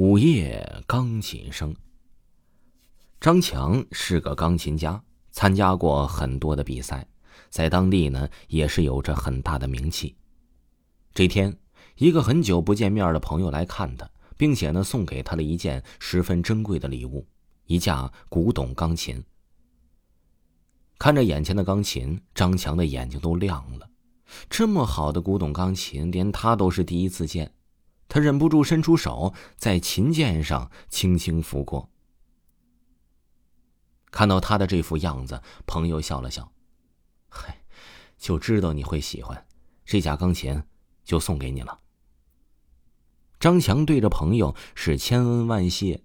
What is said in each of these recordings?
午夜钢琴声。张强是个钢琴家，参加过很多的比赛，在当地呢也是有着很大的名气。这天，一个很久不见面的朋友来看他，并且呢送给他了一件十分珍贵的礼物——一架古董钢琴。看着眼前的钢琴，张强的眼睛都亮了。这么好的古董钢琴，连他都是第一次见。他忍不住伸出手，在琴键上轻轻拂过。看到他的这副样子，朋友笑了笑：“嗨，就知道你会喜欢，这架钢琴就送给你了。”张强对着朋友是千恩万谢，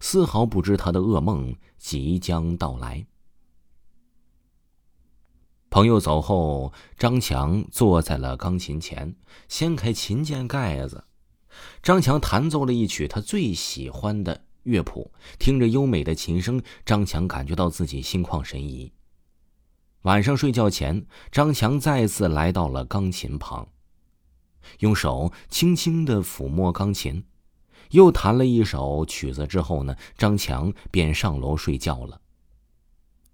丝毫不知他的噩梦即将到来。朋友走后，张强坐在了钢琴前，掀开琴键盖子。张强弹奏了一曲他最喜欢的乐谱，听着优美的琴声，张强感觉到自己心旷神怡。晚上睡觉前，张强再次来到了钢琴旁，用手轻轻的抚摸钢琴，又弹了一首曲子之后呢，张强便上楼睡觉了。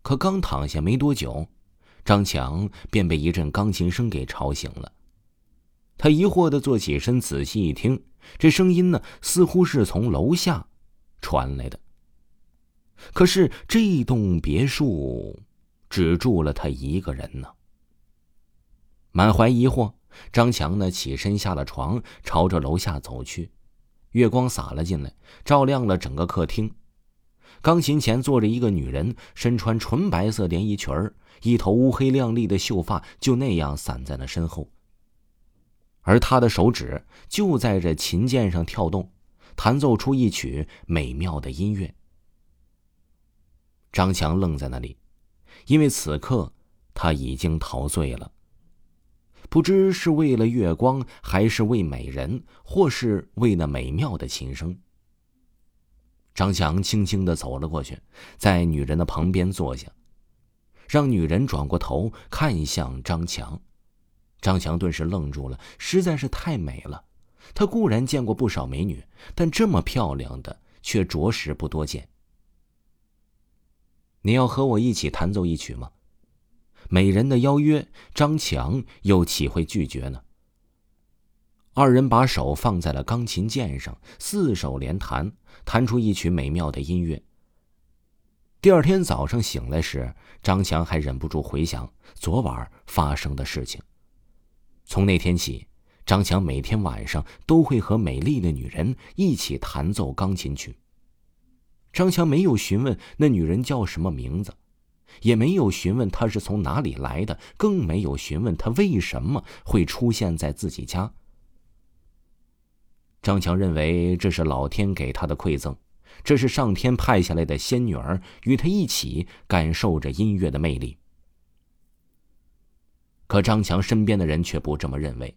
可刚躺下没多久，张强便被一阵钢琴声给吵醒了。他疑惑的坐起身，仔细一听，这声音呢，似乎是从楼下传来的。可是这栋别墅只住了他一个人呢。满怀疑惑，张强呢起身下了床，朝着楼下走去。月光洒了进来，照亮了整个客厅。钢琴前坐着一个女人，身穿纯白色连衣裙儿，一头乌黑亮丽的秀发就那样散在了身后。而他的手指就在这琴键上跳动，弹奏出一曲美妙的音乐。张强愣在那里，因为此刻他已经陶醉了。不知是为了月光，还是为美人，或是为那美妙的琴声。张强轻轻的走了过去，在女人的旁边坐下，让女人转过头看向张强。张强顿时愣住了，实在是太美了。他固然见过不少美女，但这么漂亮的却着实不多见。你要和我一起弹奏一曲吗？美人的邀约，张强又岂会拒绝呢？二人把手放在了钢琴键上，四手连弹，弹出一曲美妙的音乐。第二天早上醒来时，张强还忍不住回想昨晚发生的事情。从那天起，张强每天晚上都会和美丽的女人一起弹奏钢琴曲。张强没有询问那女人叫什么名字，也没有询问她是从哪里来的，更没有询问她为什么会出现在自己家。张强认为这是老天给他的馈赠，这是上天派下来的仙女儿，与他一起感受着音乐的魅力。可张强身边的人却不这么认为。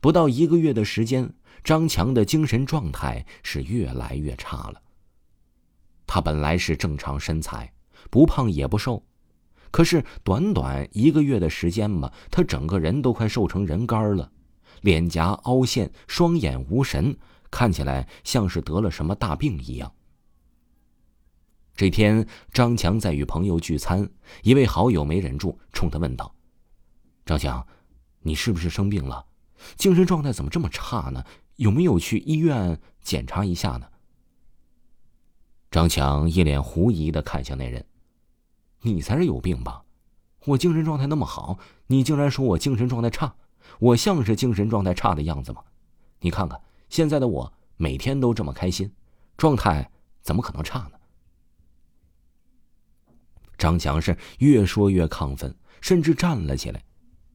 不到一个月的时间，张强的精神状态是越来越差了。他本来是正常身材，不胖也不瘦，可是短短一个月的时间嘛，他整个人都快瘦成人干了，脸颊凹陷，双眼无神，看起来像是得了什么大病一样。这天，张强在与朋友聚餐，一位好友没忍住，冲他问道。张强，你是不是生病了？精神状态怎么这么差呢？有没有去医院检查一下呢？张强一脸狐疑的看向那人：“你才是有病吧？我精神状态那么好，你竟然说我精神状态差？我像是精神状态差的样子吗？你看看现在的我，每天都这么开心，状态怎么可能差呢？”张强是越说越亢奋，甚至站了起来。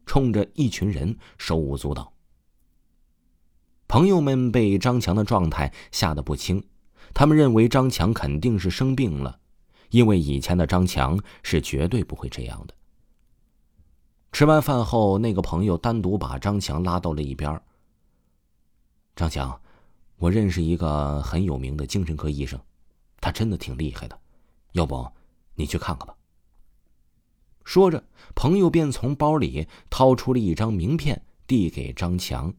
冲着一群人手舞足蹈。朋友们被张强的状态吓得不轻，他们认为张强肯定是生病了，因为以前的张强是绝对不会这样的。吃完饭后，那个朋友单独把张强拉到了一边。张强，我认识一个很有名的精神科医生，他真的挺厉害的，要不你去看看吧。说着，朋友便从包里掏出了一张名片，递给张强。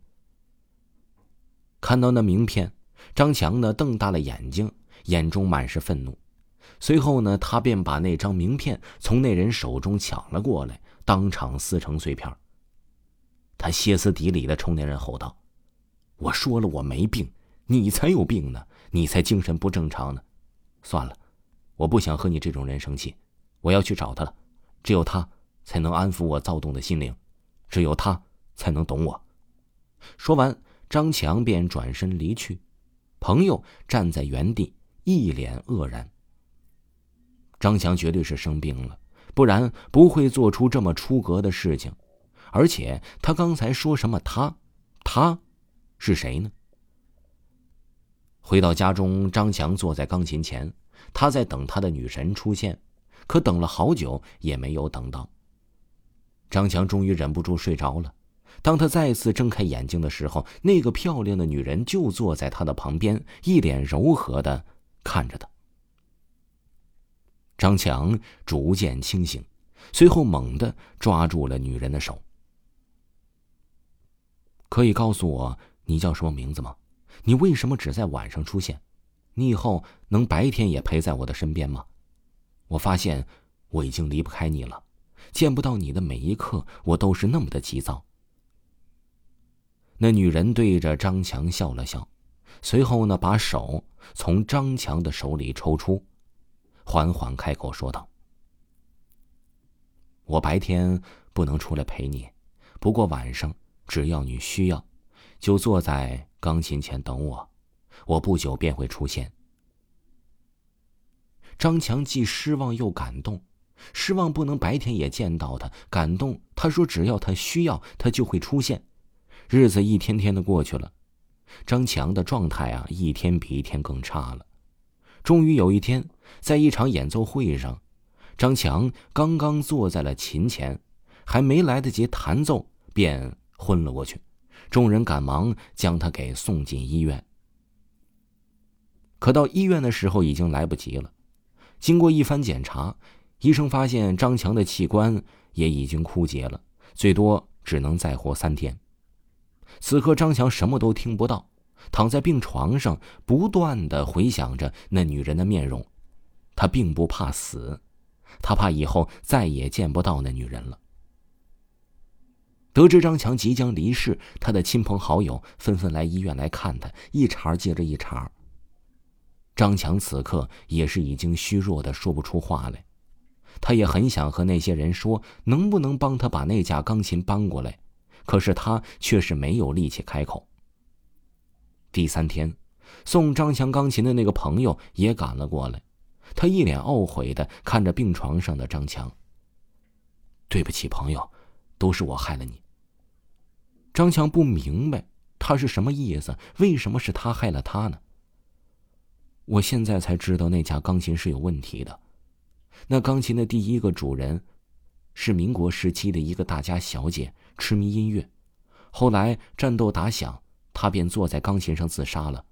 看到那名片，张强呢瞪大了眼睛，眼中满是愤怒。随后呢，他便把那张名片从那人手中抢了过来，当场撕成碎片。他歇斯底里的冲那人吼道：“我说了我没病，你才有病呢，你才精神不正常呢。算了，我不想和你这种人生气，我要去找他了。只有他才能安抚我躁动的心灵，只有他才能懂我。”说完，张强便转身离去。朋友站在原地，一脸愕然。张强绝对是生病了，不然不会做出这么出格的事情。而且他刚才说什么？他，他，是谁呢？回到家中，张强坐在钢琴前，他在等他的女神出现，可等了好久也没有等到。张强终于忍不住睡着了。当他再次睁开眼睛的时候，那个漂亮的女人就坐在他的旁边，一脸柔和的看着他。张强逐渐清醒，随后猛地抓住了女人的手。可以告诉我你叫什么名字吗？你为什么只在晚上出现？你以后能白天也陪在我的身边吗？我发现我已经离不开你了，见不到你的每一刻，我都是那么的急躁。那女人对着张强笑了笑，随后呢，把手从张强的手里抽出。缓缓开口说道：“我白天不能出来陪你，不过晚上只要你需要，就坐在钢琴前等我，我不久便会出现。”张强既失望又感动，失望不能白天也见到他，感动他说只要他需要，他就会出现。日子一天天的过去了，张强的状态啊，一天比一天更差了。终于有一天，在一场演奏会上，张强刚刚坐在了琴前，还没来得及弹奏，便昏了过去。众人赶忙将他给送进医院。可到医院的时候，已经来不及了。经过一番检查，医生发现张强的器官也已经枯竭了，最多只能再活三天。此刻，张强什么都听不到。躺在病床上，不断的回想着那女人的面容。他并不怕死，他怕以后再也见不到那女人了。得知张强即将离世，他的亲朋好友纷纷来医院来看他，一茬接着一茬。张强此刻也是已经虚弱的说不出话来，他也很想和那些人说，能不能帮他把那架钢琴搬过来，可是他却是没有力气开口。第三天，送张强钢琴的那个朋友也赶了过来，他一脸懊悔的看着病床上的张强。对不起，朋友，都是我害了你。张强不明白他是什么意思，为什么是他害了他呢？我现在才知道那架钢琴是有问题的，那钢琴的第一个主人是民国时期的一个大家小姐，痴迷音乐，后来战斗打响。他便坐在钢琴上自杀了。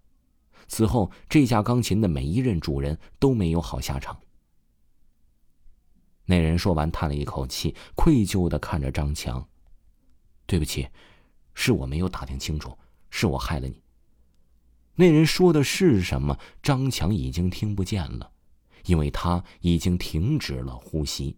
此后，这架钢琴的每一任主人都没有好下场。那人说完，叹了一口气，愧疚的看着张强：“对不起，是我没有打听清楚，是我害了你。”那人说的是什么？张强已经听不见了，因为他已经停止了呼吸。